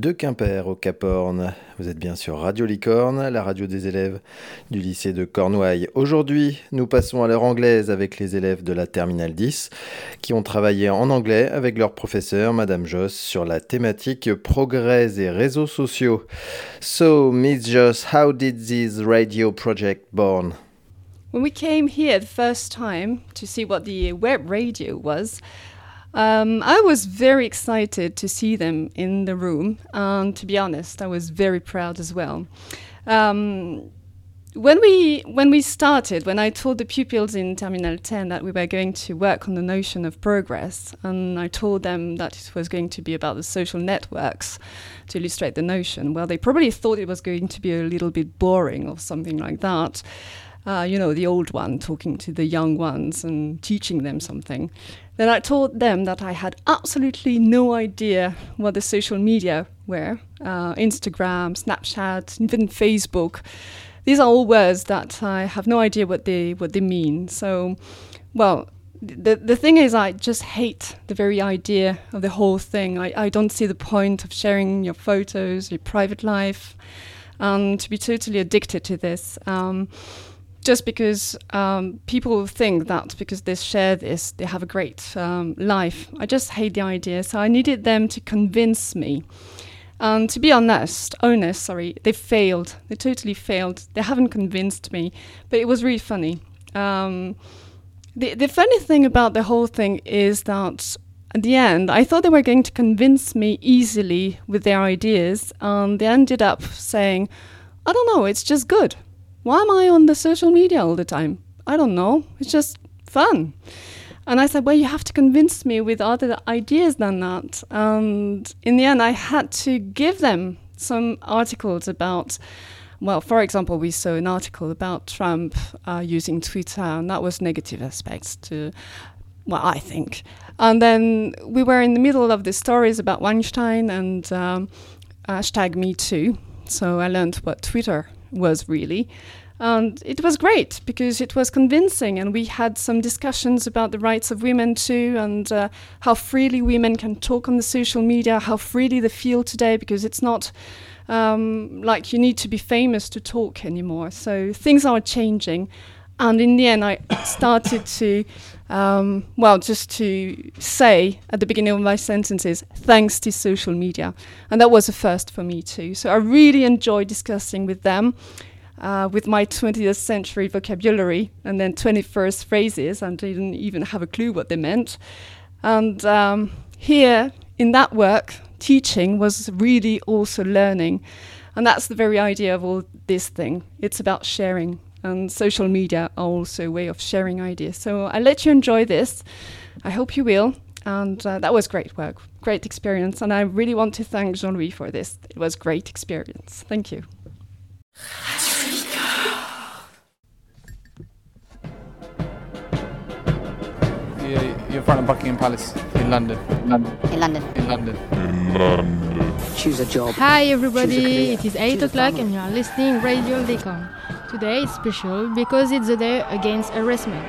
de Quimper au Cap Horn. Vous êtes bien sur Radio Licorne, la radio des élèves du lycée de Cornouailles. Aujourd'hui, nous passons à l'heure anglaise avec les élèves de la Terminale 10 qui ont travaillé en anglais avec leur professeur, Madame Joss, sur la thématique progrès et réseaux sociaux. So, Miss Joss, how did this radio project born? When we came here the first time to see what the web radio was, Um, I was very excited to see them in the room, and to be honest, I was very proud as well. Um, when we when we started, when I told the pupils in Terminal 10 that we were going to work on the notion of progress, and I told them that it was going to be about the social networks to illustrate the notion, well, they probably thought it was going to be a little bit boring or something like that. Uh, you know, the old one talking to the young ones and teaching them something. Then I told them that I had absolutely no idea what the social media were uh, Instagram, Snapchat, even Facebook. These are all words that I have no idea what they, what they mean. So, well, the, the thing is, I just hate the very idea of the whole thing. I, I don't see the point of sharing your photos, your private life, and to be totally addicted to this. Um, just because um, people think that because they share this, they have a great um, life. I just hate the idea. So I needed them to convince me. And to be honest, honest, sorry, they failed. They totally failed. They haven't convinced me, but it was really funny. Um, the the funny thing about the whole thing is that at the end, I thought they were going to convince me easily with their ideas, and they ended up saying, "I don't know, it's just good." Why am I on the social media all the time? I don't know. It's just fun. And I said, well, you have to convince me with other ideas than that. And in the end, I had to give them some articles about, well, for example, we saw an article about Trump uh, using Twitter, and that was negative aspects to, well, I think. And then we were in the middle of the stories about Weinstein and um, hashtag Me Too. So I learned what Twitter was really. And it was great because it was convincing, and we had some discussions about the rights of women too, and uh, how freely women can talk on the social media, how freely they feel today, because it's not um, like you need to be famous to talk anymore. So things are changing. And in the end, I started to, um, well, just to say at the beginning of my sentences, thanks to social media. And that was a first for me too. So I really enjoyed discussing with them. Uh, with my 20th century vocabulary and then 21st phrases, and didn't even have a clue what they meant. And um, here in that work, teaching was really also learning. And that's the very idea of all this thing. It's about sharing and social media are also a way of sharing ideas. So I let you enjoy this. I hope you will. And uh, that was great work, great experience. And I really want to thank Jean Louis for this. It was great experience. Thank you. You're in front of Buckingham Palace in London. London. In London. In London. In London. Choose a job. Hi everybody, it is 8 o'clock and you are listening Radio Licorne. Today is special because it's the day against harassment.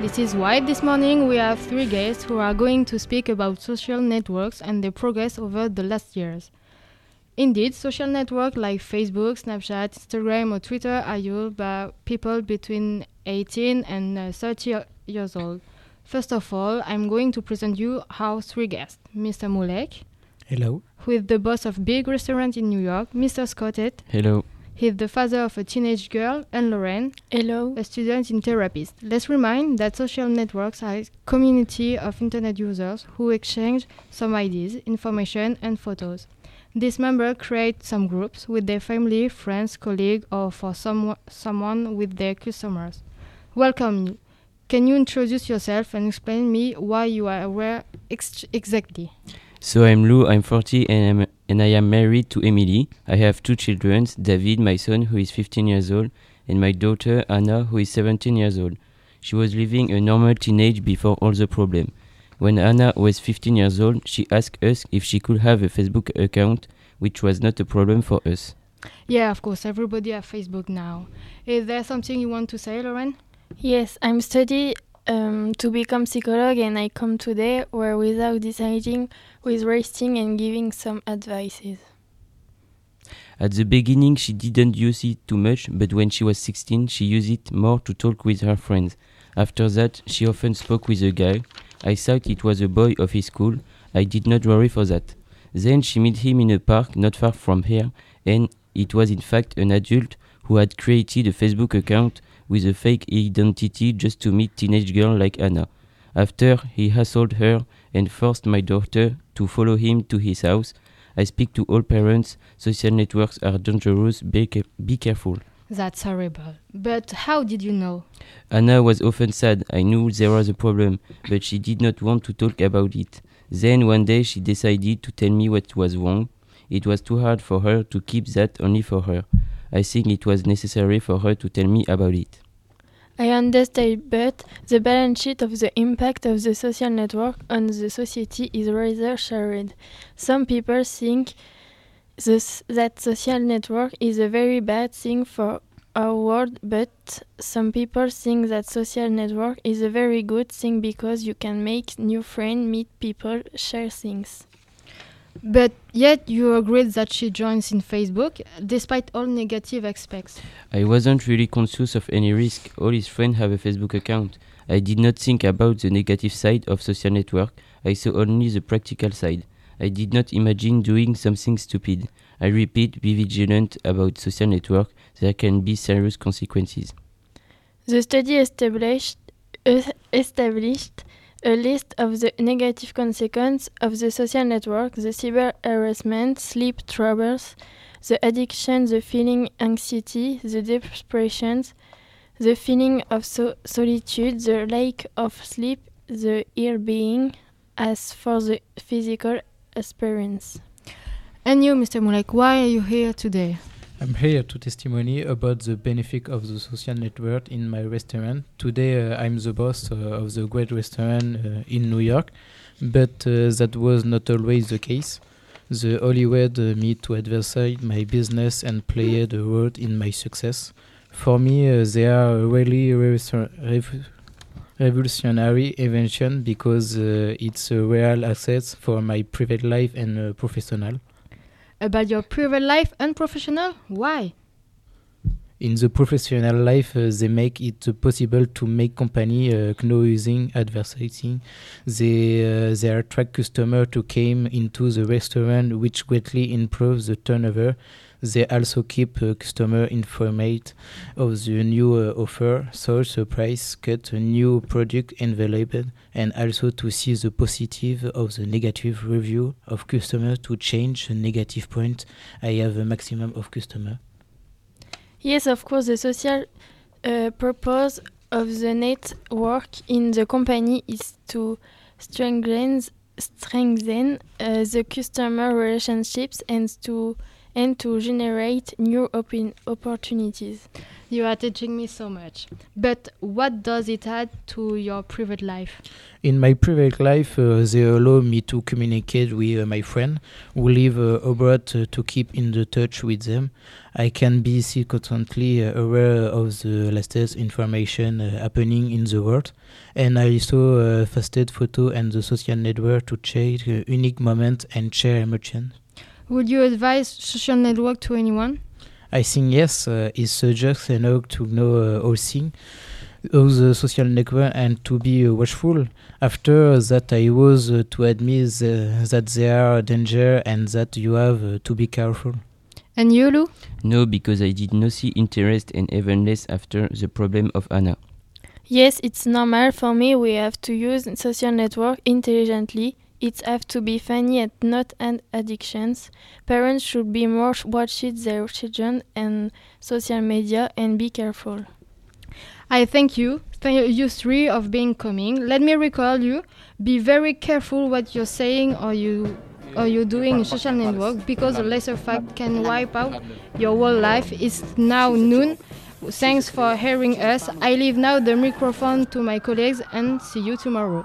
This is why this morning we have three guests who are going to speak about social networks and their progress over the last years. Indeed, social networks like Facebook, Snapchat, Instagram, or Twitter are used by people between 18 and uh, 30 years old. First of all, I'm going to present you our three guests Mr. Mulek. Hello. Who is the boss of big restaurant in New York, Mr. Scottet. Hello. He's the father of a teenage girl, and Lauren. Hello. A student in therapist. Let's remind that social networks are a community of internet users who exchange some ideas, information, and photos. These members create some groups with their family, friends, colleagues, or for some, someone with their customers. Welcome. Can you introduce yourself and explain me why you are where ex exactly? So I'm Lou, I'm 40 and, I'm, and I am married to Emily. I have two children, David, my son, who is 15 years old, and my daughter, Anna, who is 17 years old. She was living a normal teenage before all the problem. When Anna was 15 years old, she asked us if she could have a Facebook account, which was not a problem for us. Yeah, of course, everybody has Facebook now. Is there something you want to say, Lauren? Yes, I'm studying to become psychologue and I come today where without deciding with resting and giving some advices. At the beginning, she didn't use it too much, but when she was 16, she used it more to talk with her friends. After that, she often spoke with a guy. I thought it was a boy of his school. I did not worry for that. Then she met him in a park not far from here, and it was in fact an adult who had created a Facebook account with a fake identity just to meet teenage girl like Anna. After he hassled her and forced my daughter to follow him to his house, I speak to all parents. Social networks are dangerous. Be, ca- be careful. That's horrible. But how did you know? Anna was often sad. I knew there was a problem, but she did not want to talk about it. Then one day she decided to tell me what was wrong. It was too hard for her to keep that only for her. I think it was necessary for her to tell me about it. I understand, but the balance sheet of the impact of the social network on the society is rather shared. Some people think this, that social network is a very bad thing for our world, but some people think that social network is a very good thing because you can make new friends, meet people, share things. But yet you agreed that she joins in Facebook, despite all negative aspects. I wasn't really conscious of any risk. All his friends have a Facebook account. I did not think about the negative side of social network. I saw only the practical side. I did not imagine doing something stupid. I repeat, be vigilant about social network. There can be serious consequences. The study established, uh, established a list of the negative consequences of the social network, the cyber harassment, sleep troubles, the addiction, the feeling anxiety, the depressions, the feeling of so- solitude, the lack of sleep, the ill-being, as for the physical experience. And you, Mr. Mulek, why are you here today? I'm here to testimony about the benefit of the social network in my restaurant. Today uh, I'm the boss uh, of the great restaurant uh, in New York, but uh, that was not always the case. The only way me to advertise my business and play a role in my success. For me, uh, they are really revolution- rev- revolutionary invention because uh, it's a real asset for my private life and professional. About your private life and professional? Why? In the professional life, uh, they make it possible to make company uh, know using advertising. They uh, they attract customer to came into the restaurant, which greatly improves the turnover. They also keep uh, customer informed of the new uh, offer, search the price cut, new product available, and also to see the positive of the negative review of customer to change the negative point. I have a maximum of customer. Yes, of course, the social uh, purpose of the network in the company is to strengthen strengthen uh, the customer relationships and to and to generate new open opportunities. You are teaching me so much. But what does it add to your private life? In my private life, uh, they allow me to communicate with uh, my friend who live uh, abroad uh, to keep in the touch with them. I can be constantly uh, aware of the latest information uh, happening in the world, and I also uh, fasted photo and the social network to share uh, unique moments and share emotions. Would you advise social network to anyone? I think yes, uh, it's just enough to know uh, all things, all the social network, and to be uh, watchful. After that, I was uh, to admit uh, that there are danger and that you have uh, to be careful. And you, Lou? No, because I did not see interest and even less after the problem of Anna. Yes, it's normal for me. We have to use social network intelligently. It have to be funny and not an addictions. Parents should be more watching their children and social media and be careful. I thank you, thank you three of being coming. Let me recall you: be very careful what you're saying or you or you're doing in social network because a lesser fact can wipe out your whole life. It's now noon. Thanks for hearing us. I leave now the microphone to my colleagues and see you tomorrow.